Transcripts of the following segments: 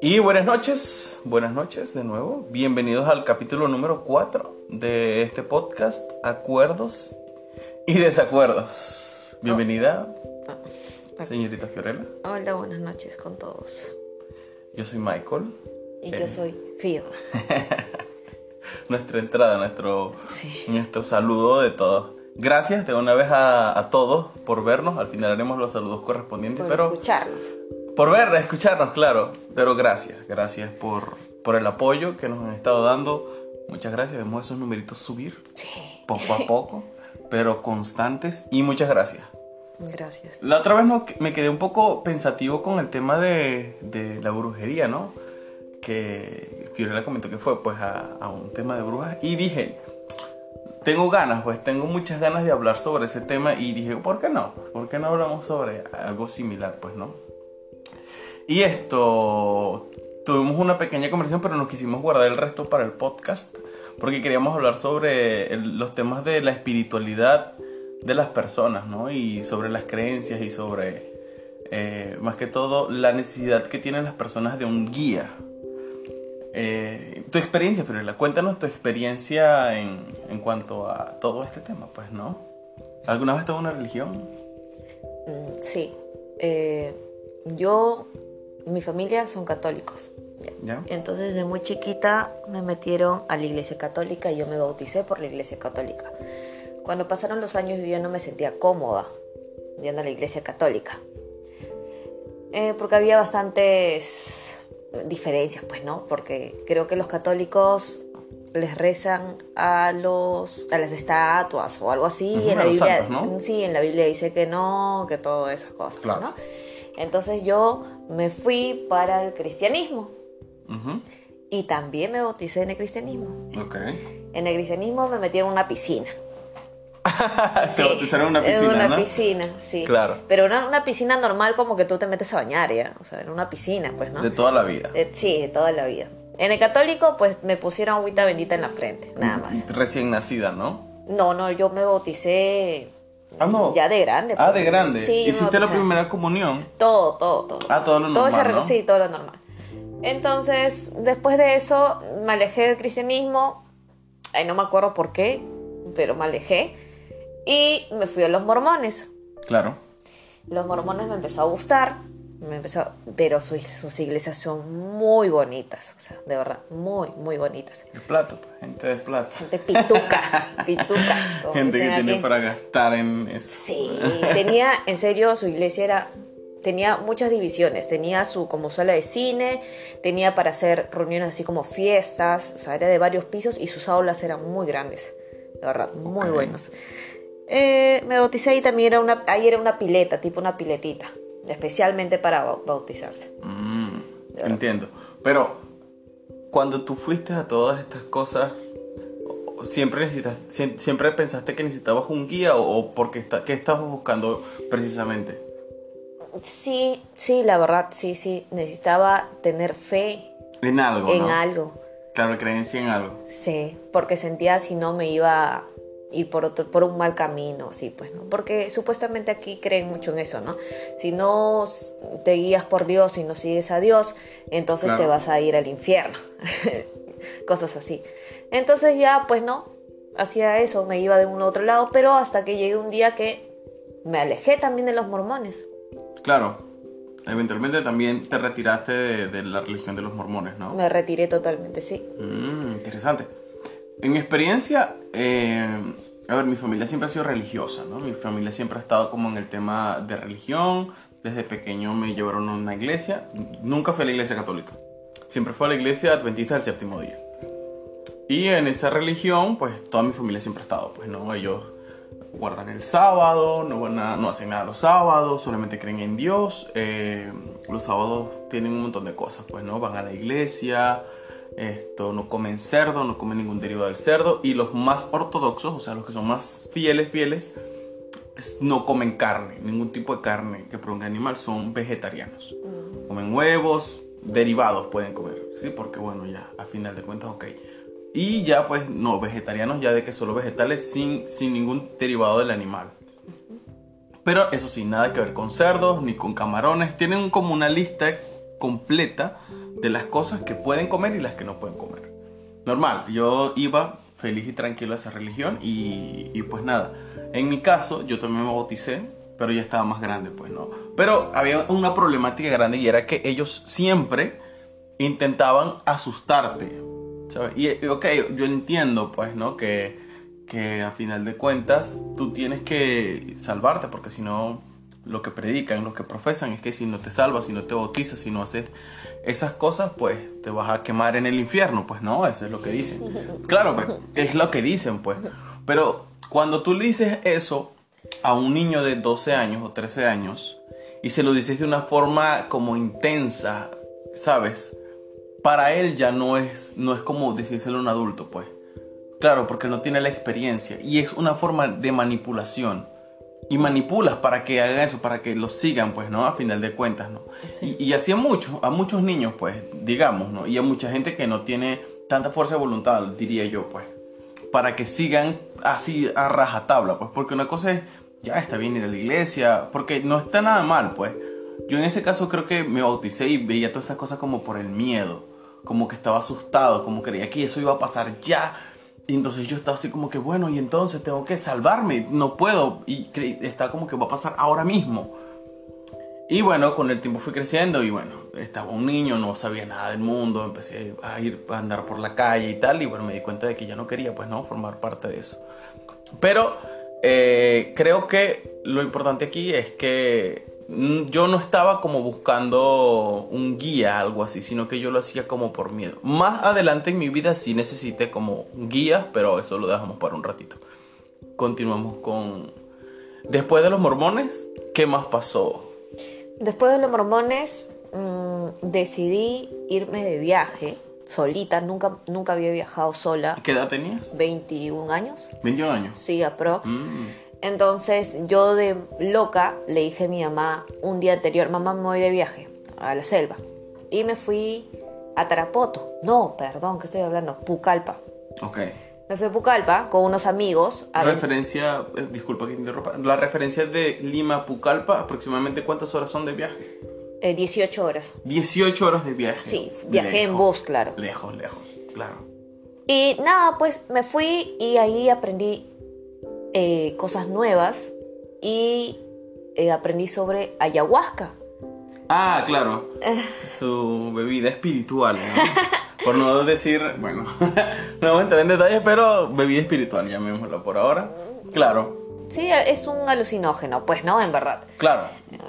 Y buenas noches, buenas noches de nuevo. Bienvenidos al capítulo número 4 de este podcast, Acuerdos y Desacuerdos. Bienvenida, Ah, señorita Fiorella. Hola, buenas noches con todos. Yo soy Michael. Y Eh. yo soy Fío. Nuestra entrada, nuestro, Sí. nuestro saludo de todos. Gracias de una vez a, a todos por vernos. Al final haremos los saludos correspondientes, Por pero escucharnos. por ver, escucharnos, claro. Pero gracias, gracias por, por el apoyo que nos han estado dando. Muchas gracias. Vemos esos numeritos subir Sí. poco a poco, pero constantes. Y muchas gracias. Gracias. La otra vez no- me quedé un poco pensativo con el tema de, de la brujería, ¿no? Que Fiorella comentó que fue pues a, a un tema de brujas y dije, tengo ganas, pues tengo muchas ganas de hablar sobre ese tema y dije, ¿por qué no? ¿Por qué no hablamos sobre algo similar, pues, no? Y esto, tuvimos una pequeña conversación, pero nos quisimos guardar el resto para el podcast, porque queríamos hablar sobre los temas de la espiritualidad de las personas, ¿no? Y sobre las creencias y sobre, eh, más que todo, la necesidad que tienen las personas de un guía. Eh, tu experiencia, Fiorella, cuéntanos tu experiencia en, en cuanto a todo este tema, pues, ¿no? ¿Alguna vez tuvo una religión? Mm, Sí. Eh, yo, mi familia son católicos. ¿Ya? Entonces, de muy chiquita me metieron a la iglesia católica y yo me bauticé por la iglesia católica. Cuando pasaron los años, yo ya no me sentía cómoda yendo a la iglesia católica. Eh, porque había bastantes diferencias, pues, ¿no? Porque creo que los católicos les rezan a los a las estatuas o algo así en la Biblia santos, ¿no? sí en la Biblia dice que no que todas esas cosas Claro. ¿no? entonces yo me fui para el cristianismo y también me bauticé en el cristianismo en el cristianismo me metieron en una piscina Se bautizaron en una piscina, en una ¿no? piscina sí Claro. pero una, una piscina normal como que tú te metes a bañar ya o sea en una piscina pues no De toda la vida. Sí de toda la vida en el católico pues me pusieron agüita bendita en la frente nada más Recién nacida, ¿no? no no yo me bauticé Ah, no. ya de grande Ah, pues. de grande. sí Hiciste la primera comunión. Todo, todo, todo. Ah, todo lo Todo ese normal, re- ¿no? Sí, todo lo normal. Entonces, después de eso, me alejé del cristianismo. Ay, no me acuerdo por qué, pero me alejé. Y me fui a los mormones. Claro. Los mormones me empezó a gustar. Me empezó, pero sus, sus iglesias son muy bonitas. O sea, de verdad, muy, muy bonitas. De plata, pues. Gente de plata. Gente pituca, pituca. Gente que tiene aquí. para gastar en eso. Sí, tenía, en serio, su iglesia era, tenía muchas divisiones, tenía su como sala de cine, tenía para hacer reuniones así como fiestas, o sea, era de varios pisos y sus aulas eran muy grandes, de verdad, muy Ok. buenos. Eh, me bauticé y también era una, ahí era una pileta, tipo una piletita, especialmente para bau- bautizarse. Mm, entiendo. Pero, cuando tú fuiste a todas estas cosas, ¿siempre, necesitas, siem- siempre pensaste que necesitabas un guía o, o porque está, qué estabas buscando precisamente? Sí, sí, la verdad, sí, sí, necesitaba tener fe En algo, en ¿no? algo. Claro, creencia en algo. Sí, porque sentía si no me iba ir por otro, por un mal camino, así pues, ¿no? Porque supuestamente aquí creen mucho en eso, ¿no? Si no te guías por Dios y no sigues a Dios, entonces Claro. te vas a ir al infierno. Cosas así. Entonces ya, pues no, hacía eso, me iba de un a otro lado, pero hasta que llegué un día que me alejé también de los mormones. Claro. Eventualmente también te retiraste de, de la religión de los mormones, ¿no? Me retiré totalmente, sí. Mm, interesante. En mi experiencia, eh, a ver, mi familia siempre ha sido religiosa, ¿no? Mi familia siempre ha estado como en el tema de religión. Desde pequeño me llevaron a una iglesia. Nunca fui a la iglesia católica. Siempre fue a la iglesia adventista del séptimo día. Y en esa religión, pues toda mi familia siempre ha estado, pues, ¿no? Ellos guardan el sábado, no, van a- no hacen nada los sábados, solamente creen en Dios. eh, los sábados tienen un montón de cosas, pues, ¿no? Van a la iglesia, esto, no comen cerdo, no comen ningún derivado del cerdo. Y los más ortodoxos, o sea, los que son más fieles, fieles, es- no comen carne, ningún tipo de carne que provenga de animal, son vegetarianos. Comen huevos, derivados pueden comer, ¿sí? Porque bueno, ya, a final de cuentas, ok. Y ya pues, no, vegetarianos ya de que solo vegetales sin, sin ningún derivado del animal. Pero eso sí, nada que ver con cerdos ni con camarones. Tienen como una lista completa de las cosas que pueden comer y las que no pueden comer. Normal, yo iba feliz y tranquilo a esa religión y, pues nada. En mi caso, yo también me bauticé, pero ya estaba más grande, pues no. Pero había una problemática grande y era que ellos siempre intentaban asustarte. Y, ok, yo entiendo, pues, ¿no? Que, que a final de cuentas tú tienes que salvarte, porque si no, lo que predican, lo que profesan es que si no te salvas, si no te bautizas, si no haces esas cosas, pues te vas a quemar en el infierno. Pues no, eso es lo que dicen. Claro, pues, es lo que dicen, pues. Pero cuando tú le dices eso a un niño de 12 años o 13 años y se lo dices de una forma como intensa, ¿sabes? Para él ya no es, no es como decírselo a un adulto, pues. Claro, porque no tiene la experiencia y es una forma de manipulación. Y manipulas para que hagan eso, para que lo sigan, pues, ¿no? A final de cuentas, ¿no? Sí. Y, y así a muchos, a muchos niños, pues, digamos, ¿no? Y a mucha gente que no tiene tanta fuerza de voluntad, diría yo, pues para que sigan así a rajatabla, pues, porque una cosa es, ya está bien ir a la iglesia, porque no está nada mal, pues. Yo en ese caso creo que me bauticé y veía todas esas cosas como por el miedo, como que estaba asustado, como creía que eso iba a pasar ya. Y entonces yo estaba así como que, bueno, y entonces tengo que salvarme, no puedo, y está como que va a pasar ahora mismo. Y bueno, con el tiempo fui creciendo y bueno, estaba un niño, no sabía nada del mundo, empecé a ir a andar por la calle y tal, y bueno, me di cuenta de que ya no quería, pues no, formar parte de eso. Pero eh, creo que lo importante aquí es que yo no estaba como buscando un guía, algo así, sino que yo lo hacía como por miedo. Más adelante en mi vida sí necesité como guía, pero eso lo dejamos para un ratito. Continuamos con... Después de los mormones, ¿qué más pasó? Después de los mormones, mmm, decidí irme de viaje solita. Nunca, nunca había viajado sola. ¿Qué edad tenías? 21 años. 21 años. Sí, aprox. Mm. Entonces yo de loca le dije a mi mamá un día anterior, mamá me voy de viaje a la selva. Y me fui a Tarapoto. No, perdón, que estoy hablando. Pucallpa. Ok. Me fui a Pucallpa con unos amigos. A ver- Referencia, eh, disculpa que te interrumpa. La referencia de Lima a Pucallpa, aproximadamente cuántas horas son de viaje? eh, 18 horas. 18 horas de viaje. Sí, viajé en bus, claro. Lejos, lejos, claro. Y nada, pues me fui y ahí aprendí eh, cosas nuevas y eh, aprendí sobre ayahuasca. Ah, claro. Su bebida espiritual, ¿no? Por no decir, bueno, no voy a entrar en detalles, pero bebida espiritual, llamémoslo por ahora. Claro, Sí, es un alucinógeno, pues no, en verdad. claro.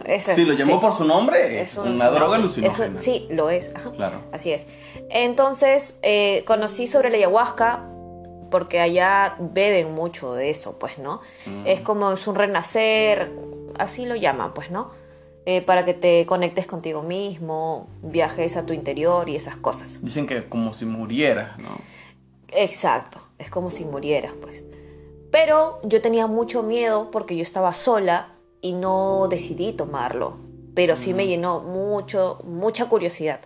Es- Si lo llamó sí. por su nombre, Es un una droga alucinógena. Eso- sí, lo es. ajá. Claro. Así es. Entonces, eh, conocí sobre la ayahuasca porque allá beben mucho de eso, pues, ¿no? Mm. Es como es un renacer, así lo llaman, pues, ¿no? Eh, para que te conectes contigo mismo, viajes a tu interior y esas cosas. Dicen que como si murieras, ¿no? Exacto, es como si murieras, pues. Pero yo tenía mucho miedo porque yo estaba sola y no decidí tomarlo. Pero sí me llenó mucho, mucha curiosidad.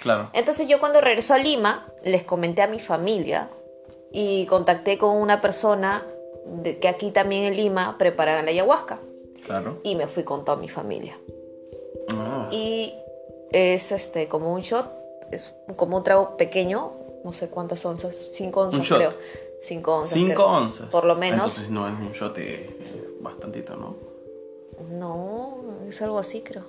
Claro. Entonces yo cuando regreso a Lima, les comenté a mi familia y contacté con una persona de- que aquí también en Lima preparan la ayahuasca. Claro. Y me fui con toda mi familia. Ah, Y es este como un shot, es como un trago pequeño, no sé cuántas onzas, cinco onzas shot. creo. Cinco onzas. Cinco creo. onzas. Por lo menos. Entonces no es un shot, es bastantito, ¿no? No, es algo así creo.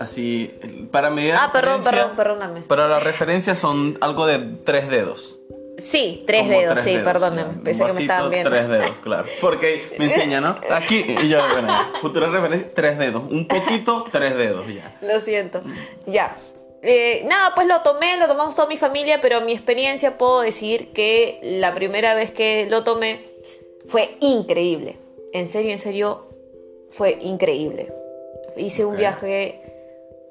Así, para medir Ah, perdón, perdón, perdóname. Para la referencia son algo de tres dedos. Sí, tres dedos, tres sí, dedos, Pensé que me estaban viendo. Tres dedos, claro. Porque me enseña, ¿no? Aquí, y yo, bueno, futura referencia, tres dedos. Un poquito, tres dedos, ya. Lo siento. Ya. Eh, nada, pues lo tomé, lo tomamos toda mi familia, pero mi experiencia puedo decir que la primera vez que lo tomé fue increíble. En serio, en serio, fue increíble. Hice un viaje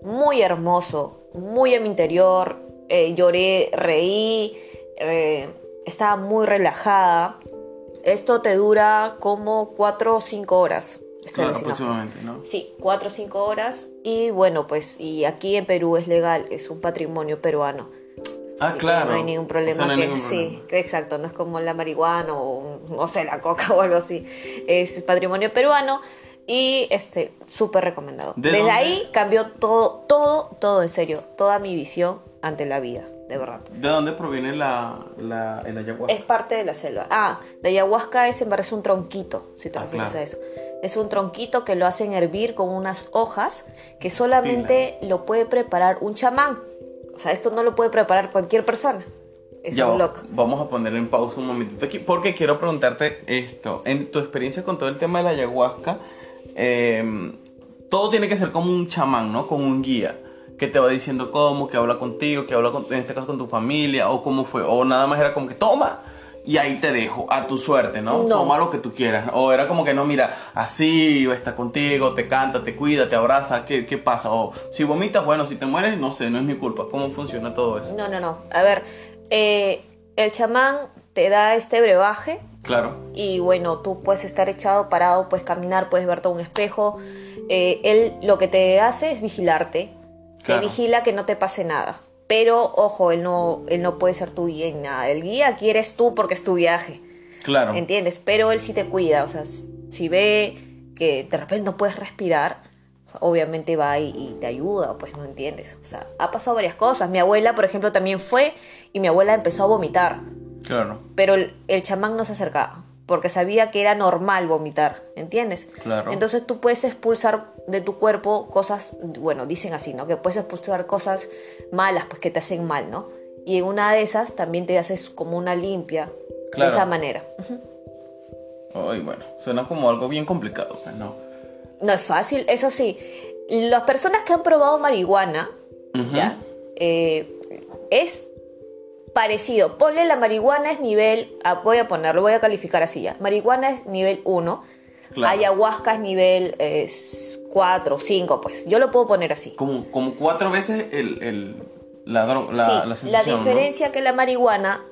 muy hermoso, muy a mi interior. eh, lloré, reí, eh, estaba muy relajada. Esto te dura como 4 o 5 horas. este Claro, alucinógeno. aproximadamente, ¿no? Sí, cuatro o cinco horas. Y bueno, pues, y aquí en Perú es legal, es un patrimonio peruano. Ah, Así claro. No hay ningún O problema. sea, no hay que, ningún sí, problema. exacto, no es como la marihuana o, no sé, la coca o algo así. Es patrimonio peruano. Y este, súper recomendado. ¿De Desde dónde? ahí cambió todo, todo, todo en serio, toda mi visión ante la vida, de verdad. ¿De dónde proviene la, la, el ayahuasca? Es parte de la selva. Ah, la ayahuasca es en verdad es un tronquito, si te Ah, refieres claro. a eso. Es un tronquito que lo hacen hervir con unas hojas que solamente lo puede preparar un chamán. O sea, esto no lo puede preparar cualquier persona. Es Ya un loco. vamos a poner en pausa un momentito aquí porque quiero preguntarte esto. En tu experiencia con todo el tema de la ayahuasca, eh, todo tiene que ser como un chamán, ¿no? Como un guía que te va diciendo cómo, que habla contigo, que habla con- en este caso con tu familia o cómo fue. O nada más era como que toma y ahí te dejo a tu suerte, ¿no? No. Toma lo que tú quieras. O era como que no, mira, así está contigo, te canta, te cuida, te abraza, ¿qué, qué pasa? O si vomitas, bueno, si te mueres, no sé, no es mi culpa. ¿Cómo funciona todo eso? No, no, no. A ver, eh, el chamán te da este brebaje Claro. y bueno, tú puedes estar echado, parado, puedes caminar, puedes verte a un espejo. Eh, él lo que te hace es vigilarte. Claro. Te vigila que no te pase nada. Pero ojo, él no, él no puede ser tu guía en nada. El guía aquí eres tú porque es tu viaje. Claro. ¿Entiendes? Pero él sí te cuida. O sea, si ve que de repente no puedes respirar, o sea, obviamente va y, y te ayuda, pues no entiendes. O sea, ha pasado varias cosas. Mi abuela, por ejemplo, también fue y mi abuela empezó a vomitar. Claro. Pero el, el chamán no se acercaba porque sabía que era normal vomitar, ¿entiendes? Claro. Entonces tú puedes expulsar de tu cuerpo cosas, bueno, dicen así, ¿no? Que puedes expulsar cosas malas, pues que te hacen mal, ¿no? Y en una de esas también te haces como una limpia Claro. de esa manera. Ay, bueno, suena como algo bien complicado, pues no. No es fácil, eso sí. Las personas que han probado marihuana. ¿ya? Eh, es parecido. Ponle la marihuana es nivel, ah, voy a ponerlo, voy a calificar así ya. Marihuana es nivel 1, Claro. ayahuasca es nivel 4, 5, pues. Yo lo puedo poner así. Como, como cuatro veces el, el, la, la, sí, la la, sensación, ¿no? diferencia que la marihuana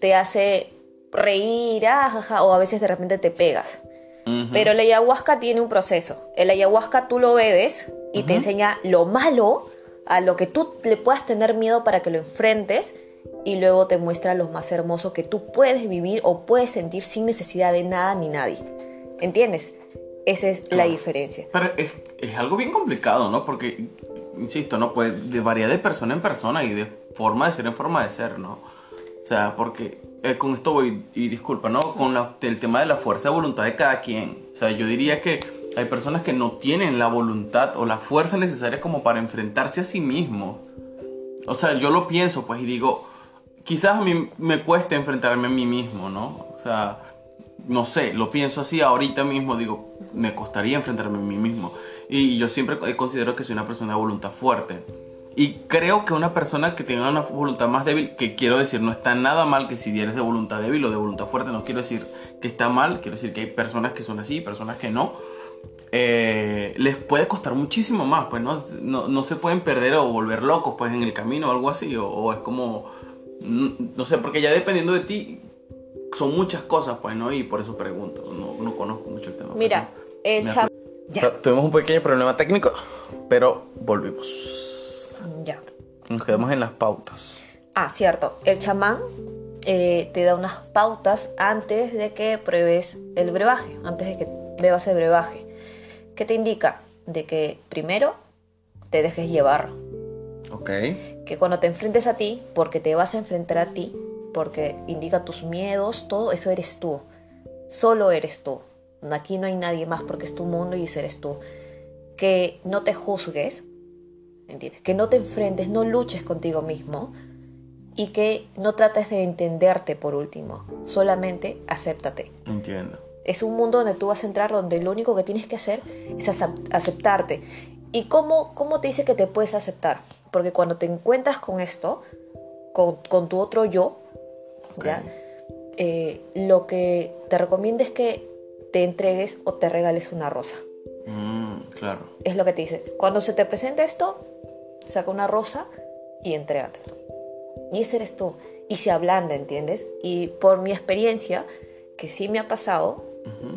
te hace reír, ah, jaja, o a veces de repente te pegas. Pero el ayahuasca tiene un proceso. El ayahuasca tú lo bebes y te enseña lo malo a lo que tú le puedas tener miedo para que lo enfrentes y luego te muestra lo más hermoso que tú puedes vivir o puedes sentir sin necesidad de nada ni nadie. ¿Entiendes? Esa es la diferencia. Pero es, es algo bien complicado, ¿no? Porque, insisto, ¿no? Pues de varía de persona en persona y de forma de ser en forma de ser, ¿no? O sea, porque eh, con esto voy, y disculpa, ¿no? Con la- el tema de la fuerza de voluntad de cada quien. O sea, yo diría que hay personas que no tienen la voluntad o la fuerza necesaria como para enfrentarse a sí mismos. O sea, yo lo pienso, pues, y digo, quizás a mí me cueste enfrentarme a mí mismo, ¿no? O sea, no sé, lo pienso así ahorita mismo, digo, me costaría enfrentarme a mí mismo. Y yo siempre considero que soy una persona de voluntad fuerte. Y creo que una persona que tenga una voluntad más débil, que quiero decir, no está nada mal que si eres de voluntad débil o de voluntad fuerte, no quiero decir que está mal, quiero decir que hay personas que son así, personas que no. eh, les puede costar muchísimo más, pues ¿no? no no se pueden perder o volver locos pues en el camino o algo así, o es como, no, no sé, porque ya dependiendo de ti, son muchas cosas, pues, ¿no? Y por eso pregunto, no, no conozco mucho el tema. por Mira, el. Ya, Tuvimos un pequeño problema técnico, pero volvimos. ya. Nos quedamos en las pautas. Ah, cierto. El chamán eh, te da unas pautas antes de que pruebes el brebaje, antes de que bebas el brebaje. ¿Qué te indica? De que primero te dejes llevar. Ok. Que cuando te enfrentes a ti, porque te vas a enfrentar a ti, porque indica tus miedos, todo eso eres tú. Solo eres tú. Aquí no hay nadie más porque es tu mundo y ese eres tú. Que no te juzgues, ¿entiendes? Que no te enfrentes, no luches contigo mismo y que no trates de entenderte por último. Solamente acéptate. Entiendo. Es un mundo donde tú vas a entrar donde lo único que tienes que hacer es acep- aceptarte. ¿Y cómo, cómo te dice que te puedes aceptar? Porque cuando te encuentras con esto, con, con tu otro yo, ¿ya? Ok. Eh, lo que te recomienda es que te entregues o te regales una rosa. Mm, claro. Es lo que te dice. Cuando se te presenta esto, saca una rosa y entrégate. Y ese eres tú. Y se ablanda, ¿entiendes? Y por mi experiencia, que sí me ha pasado,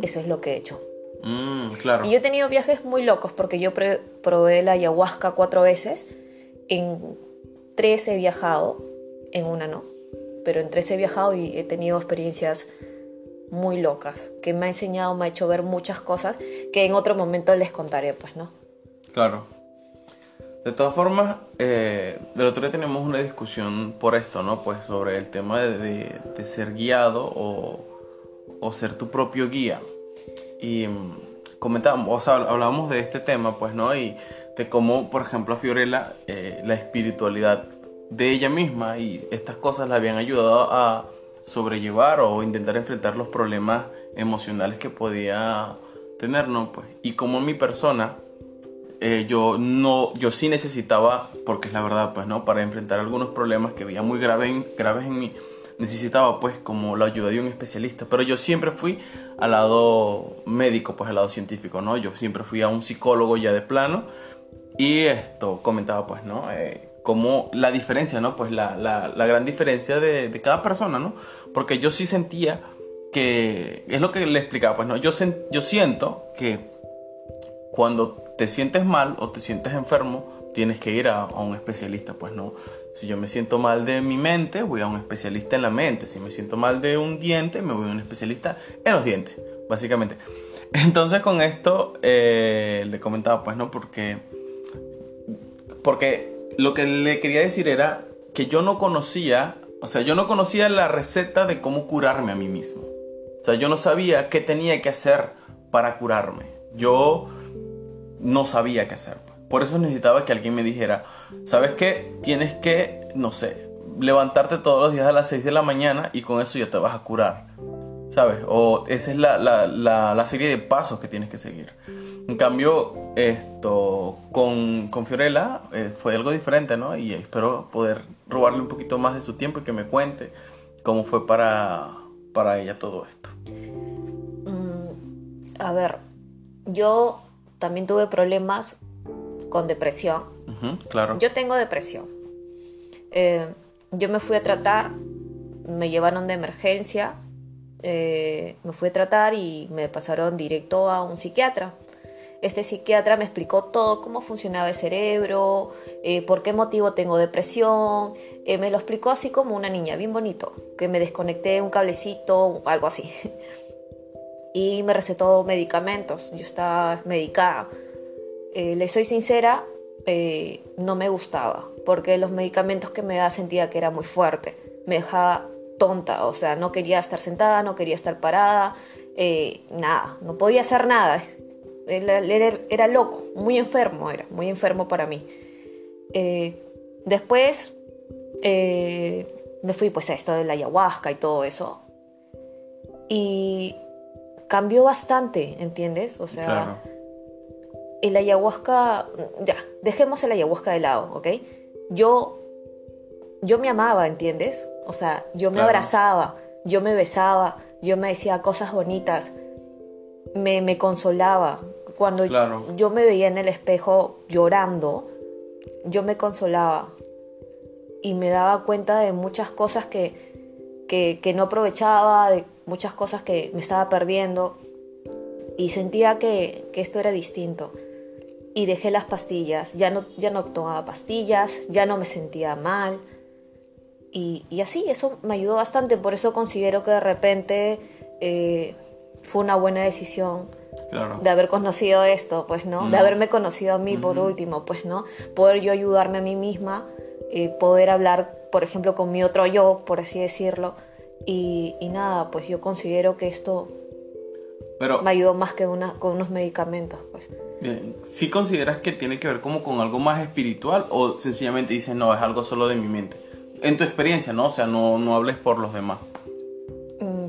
eso es lo que he hecho. Mm, claro. Y yo he tenido viajes muy locos porque yo probé la ayahuasca cuatro veces. En tres he viajado, en una no. Pero en tres he viajado y he tenido experiencias muy locas, que me ha enseñado, me ha hecho ver muchas cosas que en otro momento les contaré, pues, ¿no? Claro. De todas formas, eh, del otro día tenemos una discusión por esto, ¿no? Pues sobre el tema de, ser guiado o, o, ser tu propio guía. Y mm, comentábamos, o sea, hablábamos de este tema, pues, ¿no? Y de cómo, por ejemplo, a Fiorella, eh, la espiritualidad de ella misma y estas cosas la habían ayudado a sobrellevar o intentar enfrentar los problemas emocionales que podía tener, ¿no? Pues, y como mi persona, eh, yo no, yo sí necesitaba, porque es la verdad, pues, ¿no? Para enfrentar algunos problemas que veía muy graves en, graves en mí, necesitaba, pues, como la ayuda de un especialista. Pero yo siempre fui al lado médico, pues, al lado científico, ¿no? Yo siempre fui a un psicólogo ya de plano y esto comentaba, pues, ¿no? Eh, como la diferencia, ¿no? Pues la, la, gran diferencia de, cada persona, ¿no? Porque yo sí sentía que, es lo que le explicaba, pues, ¿no? Yo, yo siento que cuando te sientes mal o te sientes enfermo, tienes que ir a, un especialista, pues, ¿no? Si yo me siento mal de mi mente, voy a un especialista en la mente. Si me siento mal de un diente, me voy a un especialista en los dientes, básicamente. Entonces con esto eh, le comentaba, pues, ¿no? Porque... Porque lo que le quería decir era que yo no conocía, o sea, yo no conocía la receta de cómo curarme a mí mismo. O sea, yo no sabía qué tenía que hacer para curarme. Yo no sabía qué hacer. Por eso necesitaba que alguien me dijera, ¿sabes qué? Tienes que, no sé, levantarte todos los días a las 6 de la mañana y con eso ya te vas a curar. ¿Sabes? O esa es la, la, la serie de pasos que tienes que seguir. En cambio, esto con, con Fiorella eh, fue algo diferente, ¿no? Y espero poder robarle un poquito más de su tiempo y que me cuente cómo fue para, para ella todo esto. Mm, a ver, yo también tuve problemas con depresión. claro. Yo tengo depresión. Eh, yo me fui a tratar, me llevaron de emergencia, eh, me fui a tratar y me pasaron directo a un psiquiatra. Este psiquiatra me explicó todo, cómo funcionaba el cerebro, eh, por qué motivo tengo depresión. Eh, me lo explicó así como una niña, bien bonito, que me desconecté un cablecito, algo así. y me recetó medicamentos. Yo estaba medicada. Eh, le soy sincera, no me gustaba, porque los medicamentos que me da sentía que era muy fuerte. Me dejaba tonta, o sea, no quería estar sentada, no quería estar parada, nada, no podía hacer nada era, loco, muy enfermo era, muy enfermo para mí. Eh, después eh, me fui pues a esto de la ayahuasca y todo eso. Y cambió bastante, ¿entiendes? O sea, el ayahuasca, ya, dejemos el ayahuasca de lado, ¿ok? Yo, yo me amaba, ¿entiendes? O sea, yo me abrazaba, yo me besaba, yo me decía cosas bonitas, me, me consolaba, cuando yo me veía en el espejo llorando, yo me consolaba y me daba cuenta de muchas cosas que, que, no aprovechaba, de muchas cosas que me estaba perdiendo y sentía que, que, esto era distinto. Y dejé las pastillas, ya no, ya no tomaba pastillas, ya no me sentía mal. Y, y así, eso me ayudó bastante, por eso considero que de repente eh, fue una buena decisión de haber conocido esto, pues, ¿no? De haberme conocido a mí por último, pues, ¿no? Poder yo ayudarme a mí misma, eh, poder hablar, por ejemplo, con mi otro yo, por así decirlo. Y, nada, pues yo considero que esto Pero, me ayudó más que una, con unos medicamentos, pues. Bien, ¿sí consideras que tiene que ver como con algo más espiritual o sencillamente dices, no, es algo solo de mi mente? En tu experiencia, ¿no? O sea, no, no hables por los demás.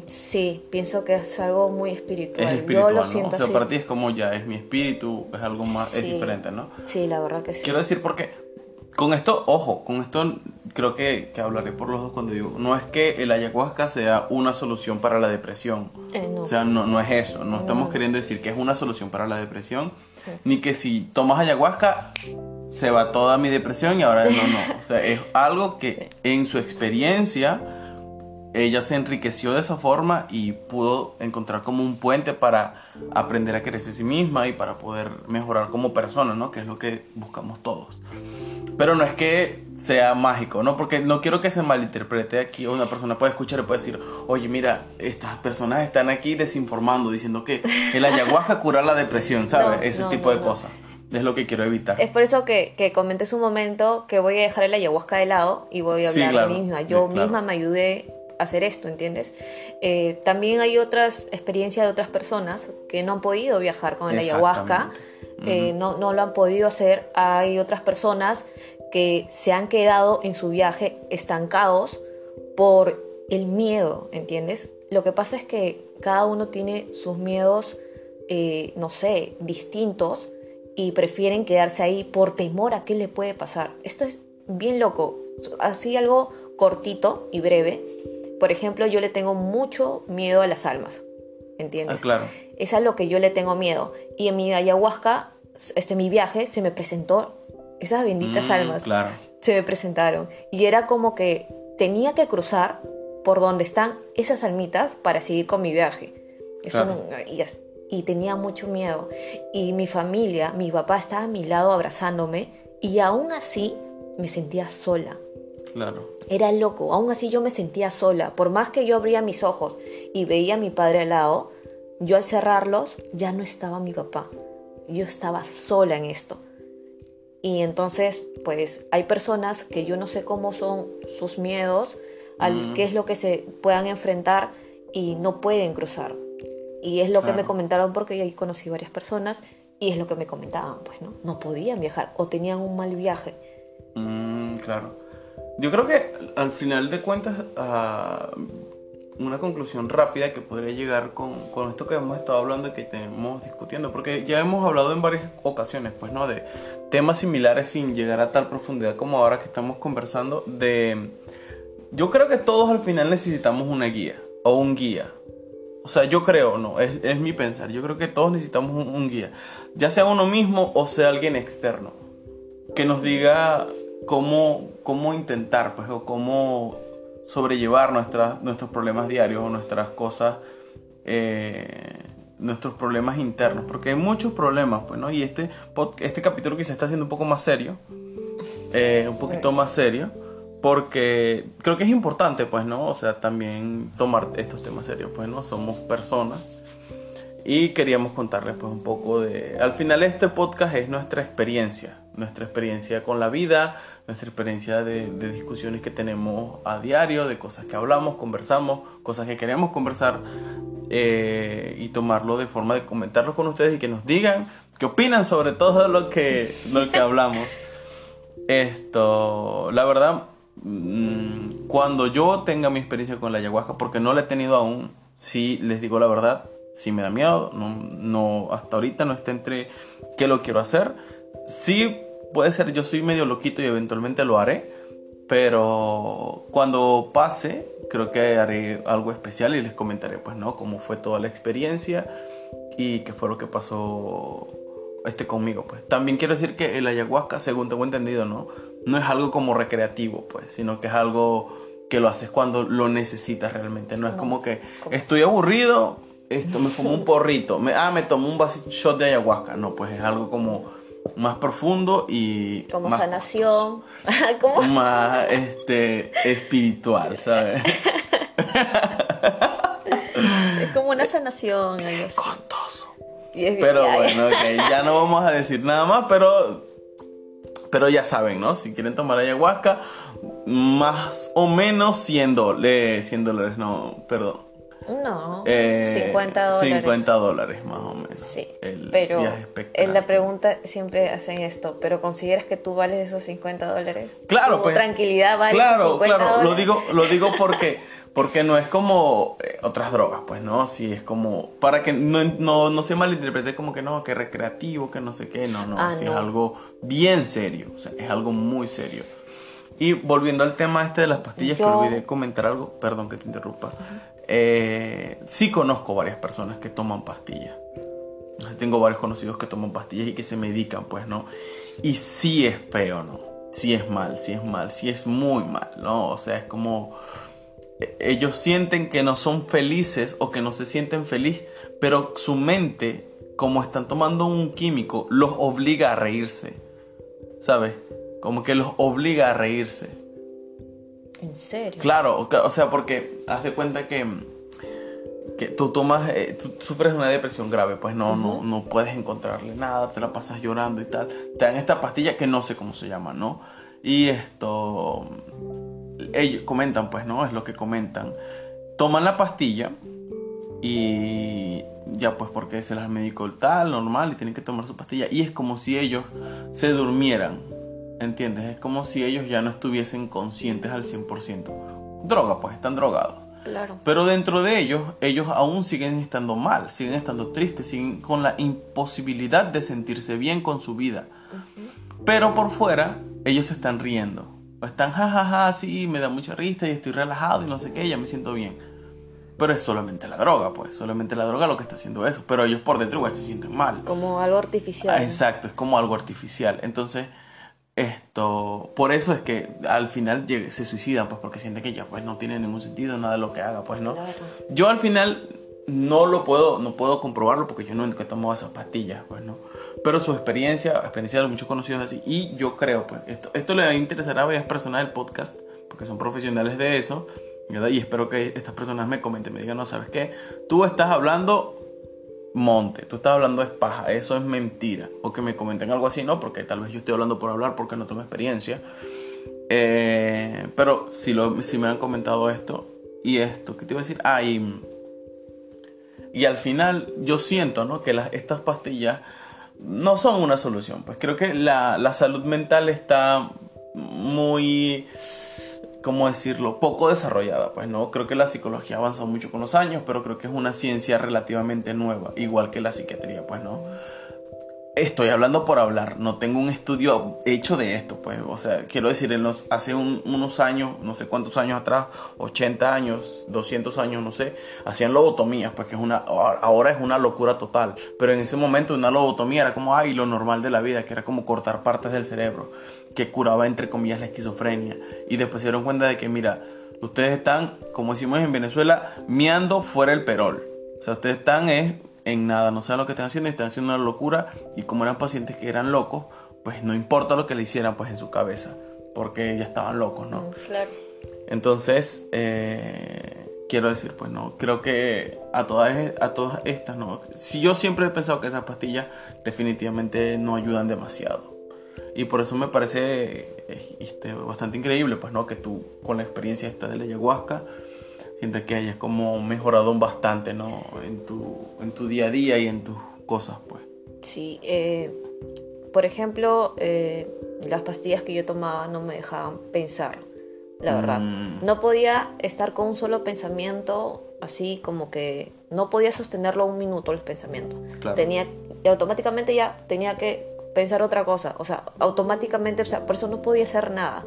Sí, pienso que es algo muy espiritual. Es espiritual, Yo lo siento O sea, para ti es como ya, es mi espíritu, es algo más, es diferente, ¿no? Sí, la verdad que sí. Quiero decir porque con esto, ojo, con esto creo que, que, hablaré por los dos cuando digo, no es que el ayahuasca sea una solución para la depresión. Eh, no. O sea, no, no es eso, no, estamos queriendo decir que es una solución para la depresión, ni que si tomas ayahuasca se va toda mi depresión y ahora no, no. O sea, es algo que en su experiencia ella se enriqueció de esa forma y pudo encontrar como un puente para aprender a a sí misma y para poder mejorar como persona, ¿no? Que es lo que buscamos todos. Pero no es que sea mágico, ¿no? Porque no quiero que se malinterprete aquí. Una persona puede escuchar y puede decir, oye, mira, estas personas están aquí desinformando, diciendo que el ayahuasca cura la depresión, ¿sabes? Ese tipo de cosas. Es lo que quiero evitar. Es por eso que, que comenté un momento que voy a dejar el ayahuasca de lado y voy a hablar de mí misma. Yo misma me ayudé hacer esto, ¿entiendes? Eh, también hay otras experiencias de otras personas que no han podido viajar con el ayahuasca eh, no, no lo han podido hacer. Hay otras personas que se han quedado en su viaje estancados por el miedo, ¿entiendes? Lo que pasa es que cada uno tiene sus miedos, eh, no sé, distintos y prefieren quedarse ahí por temor a qué le puede pasar. Esto es bien loco. Así algo cortito y breve. Por ejemplo, yo le tengo mucho miedo a las almas. ¿entiendes? Ah, claro. Es a lo que yo le tengo miedo. Y en mi ayahuasca, este, mi viaje, se me presentó esas benditas Mm, almas. Claro. Se me presentaron. Y era como que tenía que cruzar por donde están esas almitas para seguir con mi viaje. Eso Claro. no- y, y tenía mucho miedo. Y mi familia, mi papá estaba a mi lado abrazándome y aún así me sentía sola. Claro. Era loco, aún así yo me sentía sola. Por más que yo abría mis ojos y veía a mi padre al lado, yo al cerrarlos ya no estaba mi papá. Yo estaba sola en esto. Y entonces, pues hay personas que yo no sé cómo son sus miedos, al qué es lo que se puedan enfrentar y no pueden cruzar. Y es lo que me comentaron porque yo ahí conocí varias personas y es lo que me comentaban, pues, ¿no? No podían viajar o tenían un mal viaje. Mm, claro. Yo creo que al final de cuentas, ah, una conclusión rápida que podría llegar con, con esto que hemos estado hablando y que tenemos discutiendo, porque ya hemos hablado en varias ocasiones, pues, ¿no? De temas similares sin llegar a tal profundidad como ahora que estamos conversando, de... Yo creo que todos al final necesitamos una guía o un guía. O sea, yo creo, no, es, es mi pensar. Yo creo que todos necesitamos un guía. Ya sea uno mismo o sea alguien externo. Que nos diga cómo, cómo intentar, pues, o cómo sobrellevar nuestras, nuestros problemas diarios o nuestras cosas, eh, nuestros problemas internos. Porque hay muchos problemas, pues, ¿no? Y este, este capítulo quizás está siendo un poco más serio. eh, un poquito más serio. Porque creo que es importante, pues, ¿no? O sea, también tomar estos temas serios, pues, ¿no? Somos personas. Y queríamos contarles, pues, un poco de... Al final este podcast es nuestra experiencia. Nuestra experiencia con la vida, nuestra experiencia de, discusiones que tenemos a diario, de cosas que hablamos, conversamos, cosas que queremos conversar. eh, y tomarlo de forma de comentarlo con ustedes y que nos digan qué opinan sobre todo lo que, lo que hablamos. Esto, la verdad, mm, cuando yo tenga mi experiencia con la ayahuasca, porque no la he tenido aún, sí les digo la verdad, sí me da miedo, no, no hasta ahorita no está entre qué lo quiero hacer. Sí puede ser, yo soy medio loquito y eventualmente lo haré, pero cuando pase, creo que haré algo especial y les comentaré, pues, ¿no? Cómo fue toda la experiencia y qué fue lo que pasó este conmigo, pues. También quiero decir que el ayahuasca, según tengo entendido, ¿no? No es algo como recreativo, pues, sino que es algo que lo haces cuando lo necesitas realmente. No es como que estoy aburrido, esto me fumo un porrito, me, ah, me tomo un vaso shot de ayahuasca. No, pues es algo como más profundo y Como más sanación. ¿Cómo? más este espiritual, ¿sabes? Es como una sanación. algo así. Costoso. Y es bien- Pero bueno, ok, ya no vamos a decir nada más, pero pero ya saben, ¿no? Si quieren tomar ayahuasca, más o menos 100 dólares, 100 dólares, no, perdón. No, Eh, 50 dólares. 50 dólares más o menos. Sí, El pero en la pregunta siempre hacen esto, pero ¿consideras que tú vales esos 50 dólares? Claro, ¿Tu pues. tranquilidad vale Claro, esos 50 claro, lo digo, lo digo porque, porque no es como eh, otras drogas, pues, ¿no? Si es como, para que no, no, no se malinterprete como que no, que recreativo, que no sé qué, no, no, Ah, sí no. es algo bien serio, o sea, es algo muy serio. Y volviendo al tema este de las pastillas, que olvidé comentar algo, perdón que te interrumpa. Eh, sí conozco varias personas que toman pastillas. Tengo varios conocidos que toman pastillas y que se medican, pues, ¿no? Y sí es feo, ¿no? Sí es mal, sí es mal, sí es muy mal, ¿no? O sea, es como... eh, ellos sienten que no son felices o que no se sienten felices, pero su mente, como están tomando un químico, los obliga a reírse. ¿Sabes? Como que los obliga a reírse. ¿En serio? Claro, o sea, porque haz de cuenta que, que tú tomas, eh, tú sufres una depresión grave, pues no, no, no puedes encontrarle nada, te la pasas llorando y tal. Te dan esta pastilla que no sé cómo se llama, ¿no? Y esto, ellos comentan, pues, ¿no? Es lo que comentan. Toman la pastilla y ya pues porque se las médico tal, normal, y tienen que tomar su pastilla. Y es como si ellos se durmieran, ¿entiendes? Es como si ellos ya no estuviesen conscientes al 100%. Droga, pues, están drogados. Claro. Pero dentro de ellos, ellos aún siguen estando mal, siguen estando tristes, siguen con la imposibilidad de sentirse bien con su vida. Pero por fuera, ellos se están riendo. O están jajaja, así, me da mucha risa y estoy relajado y no sé qué, ya me siento bien. Pero es solamente la droga, pues. Solamente la droga lo que está haciendo eso. Pero ellos por dentro igual se sienten mal. Como algo artificial. Ah, exacto, es como algo artificial. Entonces, esto. Por eso es que al final se suicidan, pues, porque sienten que ya pues no tiene ningún sentido nada de lo que haga, pues, ¿no? Claro. Yo al final no lo puedo, no puedo comprobarlo porque yo nunca he tomado esas pastillas, pues, ¿no? Pero su experiencia, experiencia de muchos conocidos así. Y yo creo, pues, esto, esto le va a interesar a varias personas del podcast, porque son profesionales de eso y espero que estas personas me comenten, me digan, no, ¿sabes qué? Tú estás hablando monte, tú estás hablando es paja, eso es mentira. O que me comenten algo así, no, porque tal vez yo estoy hablando por hablar porque no tengo experiencia. Eh, pero si, lo, si me han comentado esto y esto, ¿qué te iba a decir? Ah, y, al final yo siento, ¿no? Que las, estas pastillas no son una solución. Pues creo que la, la salud mental está muy ¿cómo decirlo?, poco desarrollada. Pues no, creo que la psicología ha avanzado mucho con los años, pero creo que es una ciencia relativamente nueva, igual que la psiquiatría, pues no. Estoy hablando por hablar, no tengo un estudio hecho de esto, pues, o sea, quiero decir, en hace unos años, no sé cuántos años atrás, 80 años, 200 años, no sé, hacían lobotomías, pues que es una, ahora es una locura total, pero en ese momento una lobotomía era como, ay, lo normal de la vida, que era como cortar partes del cerebro, que curaba entre comillas la esquizofrenia, y después se dieron cuenta de que, mira, ustedes están, como decimos en Venezuela, miando fuera el perol, o sea, ustedes están es en nada, no saben lo que están haciendo, están haciendo una locura y como eran pacientes que eran locos, pues no importa lo que le hicieran pues en su cabeza, porque ya estaban locos, ¿no? Mm, claro. Entonces, eh, quiero decir, pues no, creo que a todas, a todas estas, no. Si yo siempre he pensado que esas pastillas definitivamente no ayudan demasiado. Y por eso me parece este, bastante increíble, pues no, que tú con la experiencia esta de la ayahuasca, sientes que hayas como mejorado bastante, ¿no? En tu, en tu día a día y en tus cosas, pues. Sí, eh, por ejemplo, eh, las pastillas que yo tomaba no me dejaban pensar, la verdad. Mm. No podía estar con un solo pensamiento, así como que no podía sostenerlo un minuto el pensamiento. Claro. Tenía, y automáticamente ya tenía que pensar otra cosa, o sea, automáticamente, o sea, por eso no podía hacer nada.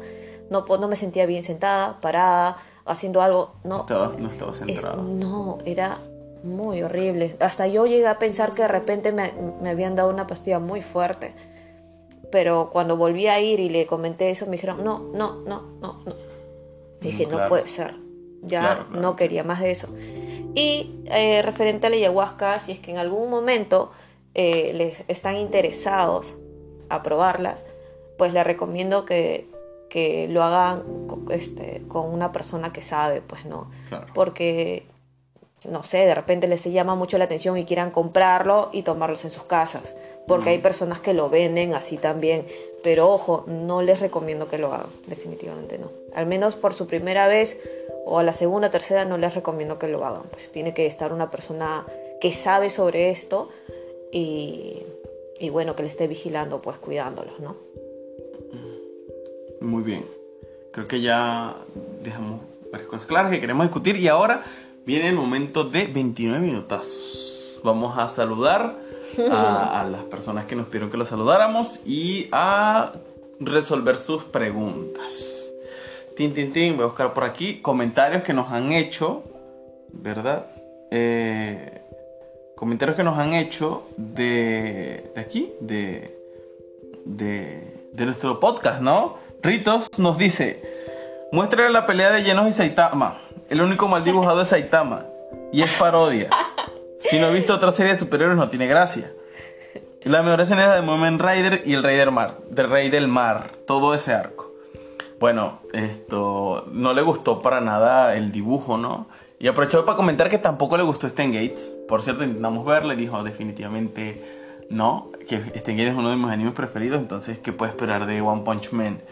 No, no me sentía bien sentada, parada, haciendo algo. No, estaba, no estaba centrado. no, era muy horrible. Hasta yo llegué a pensar que de repente me, me, habían dado una pastilla muy fuerte. Pero cuando volví a ir y le comenté eso, me dijeron, no, no, no, no, no. Dije, Mm, no claro. puede ser. Ya Claro, claro. no quería más de eso. Y eh, referente a la ayahuasca, si es que en algún momento eh, les están interesados a probarlas, pues les recomiendo que, que lo hagan este, con una persona que sabe, pues no. Claro. Porque, no sé, de repente les llama mucho la atención y quieran comprarlo y tomarlos en sus casas. Porque hay personas que lo venden así también. Pero ojo, no les recomiendo que lo hagan, definitivamente no. Al menos por su primera vez o a la segunda, tercera, no les recomiendo que lo hagan. Pues tiene que estar una persona que sabe sobre esto y, y bueno, que le esté vigilando, pues cuidándolos, ¿no? Muy bien. Creo que ya dejamos varias cosas claras que queremos discutir y ahora viene el momento de 29 minutazos. Vamos a saludar a, las personas que nos pidieron que los saludáramos y a resolver sus preguntas. Tin, tin, tin, voy a buscar por aquí comentarios que nos han hecho, ¿verdad? Eh, comentarios que nos han hecho de, de aquí, de, de, de nuestro podcast, ¿no? Ritos nos dice, muéstrale la pelea de Llenos y Saitama. El único mal dibujado es Saitama. Y es parodia. Si no he visto otra serie de superhéroes, no tiene gracia. La mejor escena era de Moment Rider y el Rey del Mar. Del Rey del Mar. Todo ese arco. Bueno, esto. No le gustó para nada el dibujo, ¿no? Y aprovechó para comentar que tampoco le gustó Stan Gates. Por cierto, intentamos verle. Dijo definitivamente no. Que Stan Gates es uno de mis animes preferidos. Entonces, ¿qué puede esperar de One Punch Man?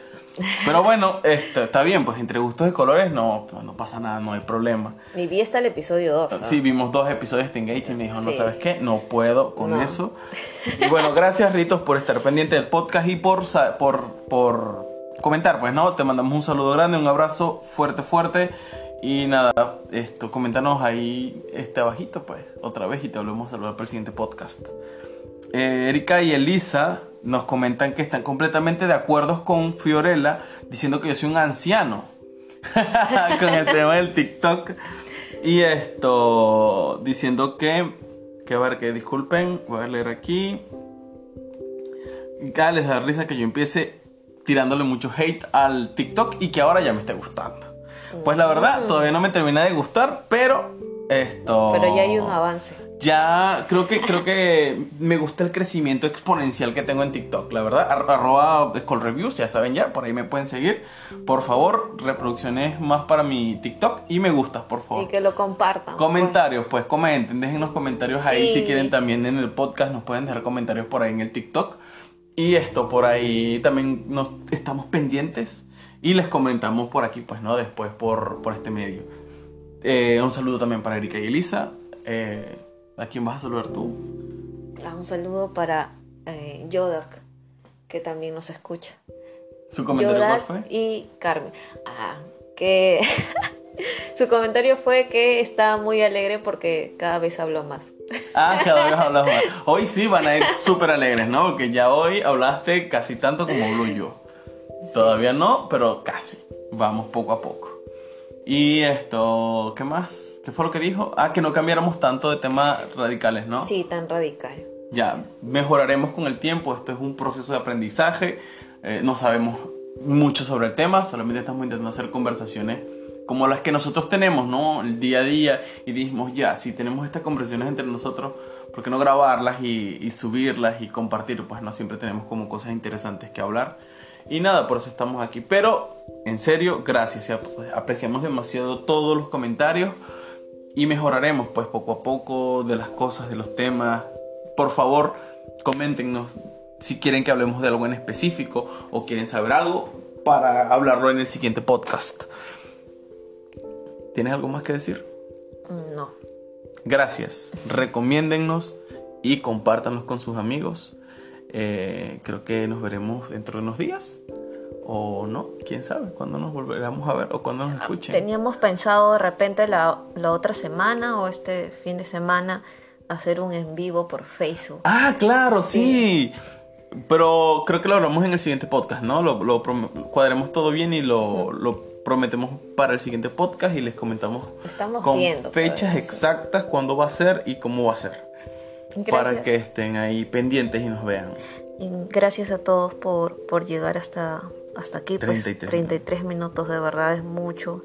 Pero bueno, esto, está bien, pues entre gustos y colores no, no pasa nada, no hay problema. Y vi hasta el episodio 2. Sí, vimos dos episodios de Engage y me dijo, no sabes qué, no puedo con eso. Y bueno, gracias Ritos por estar pendiente del podcast y por, por, por comentar, pues no, te mandamos un saludo grande, un abrazo fuerte, fuerte. Y nada, esto, coméntanos ahí este abajito, pues, otra vez y te volvemos a saludar para el siguiente podcast. Eh, Erika y Elisa nos comentan que están completamente de acuerdo con Fiorella diciendo que yo soy un anciano con el tema del TikTok. Y esto diciendo que, que a ver, que disculpen, voy a leer aquí. Ya les da risa que yo empiece tirándole mucho hate al TikTok y que ahora ya me esté gustando. Pues la verdad, todavía no me termina de gustar, pero esto. Pero ya hay un avance ya creo que creo que me gusta el crecimiento exponencial que tengo en TikTok, la verdad. Arroba Reviews, ya saben ya, por ahí me pueden seguir. Por favor, reproducciones más para mi TikTok y me gustas, por favor. Y que lo compartan. Comentarios, pues, comenten, dejen los comentarios ahí si quieren también en el podcast, nos pueden dejar comentarios por ahí en el TikTok. Y esto, por ahí también nos estamos pendientes y les comentamos por aquí, pues, ¿no? Después por, por este medio. Eh, un saludo también para Erika y Elisa. Eh, ¿A quién vas a saludar tú? Un saludo para eh, Yodak, que también nos escucha. ¿Su comentario cuál fue? Y Carmen. Ah, que. Su comentario fue que está muy alegre porque cada vez habló más. Ah, cada vez hablas más. Hoy sí van a ir súper alegres, ¿no? Porque ya hoy hablaste casi tanto como Blue yo. Todavía no, pero casi. Vamos poco a poco. Y esto, ¿qué más? ¿Qué fue lo que dijo? Ah, que no cambiáramos tanto de temas radicales, ¿no? Sí, tan radical. Ya, mejoraremos con el tiempo. Esto es un proceso de aprendizaje. Eh, no sabemos mucho sobre el tema, solamente estamos intentando hacer conversaciones como las que nosotros tenemos, ¿no? El día a día. Y dijimos, ya, si tenemos estas conversaciones entre nosotros, ¿por qué no grabarlas y, y subirlas y compartir? Pues no siempre tenemos como cosas interesantes que hablar. Y nada, por eso estamos aquí. Pero, en serio, gracias. Apreciamos demasiado todos los comentarios y mejoraremos pues poco a poco de las cosas, de los temas. Por favor, coméntenos si quieren que hablemos de algo en específico o quieren saber algo para hablarlo en el siguiente podcast. ¿Tienes algo más que decir? No. Gracias. Recomiéndennos y compártanos con sus amigos. Eh, creo que nos veremos dentro de unos días o no, quién sabe, cuándo nos volveremos a ver o cuándo nos escuchen. Teníamos pensado de repente la, la, otra semana o este fin de semana hacer un en vivo por Facebook. Ah, claro, sí. Pero creo que lo hablamos en el siguiente podcast, ¿no? Lo, lo cuadremos todo bien y lo, lo, prometemos para el siguiente podcast y les comentamos Estamos con viendo fechas exactas cuándo va a ser y cómo va a ser. Para que estén ahí pendientes y nos vean. Y gracias a todos por, por llegar hasta, hasta aquí, 33, pues 33 minutos de verdad es mucho,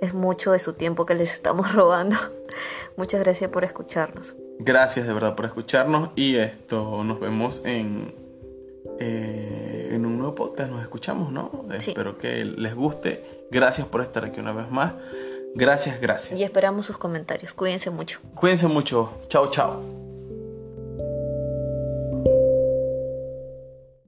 es mucho de su tiempo que les estamos robando. Muchas gracias por escucharnos. Gracias de verdad por escucharnos y esto nos vemos en, eh, en un nuevo podcast, nos escuchamos, ¿no? Espero que les guste. Gracias por estar aquí una vez más. Gracias, gracias. Y esperamos sus comentarios. Cuídense mucho. Cuídense mucho. Chao, chao.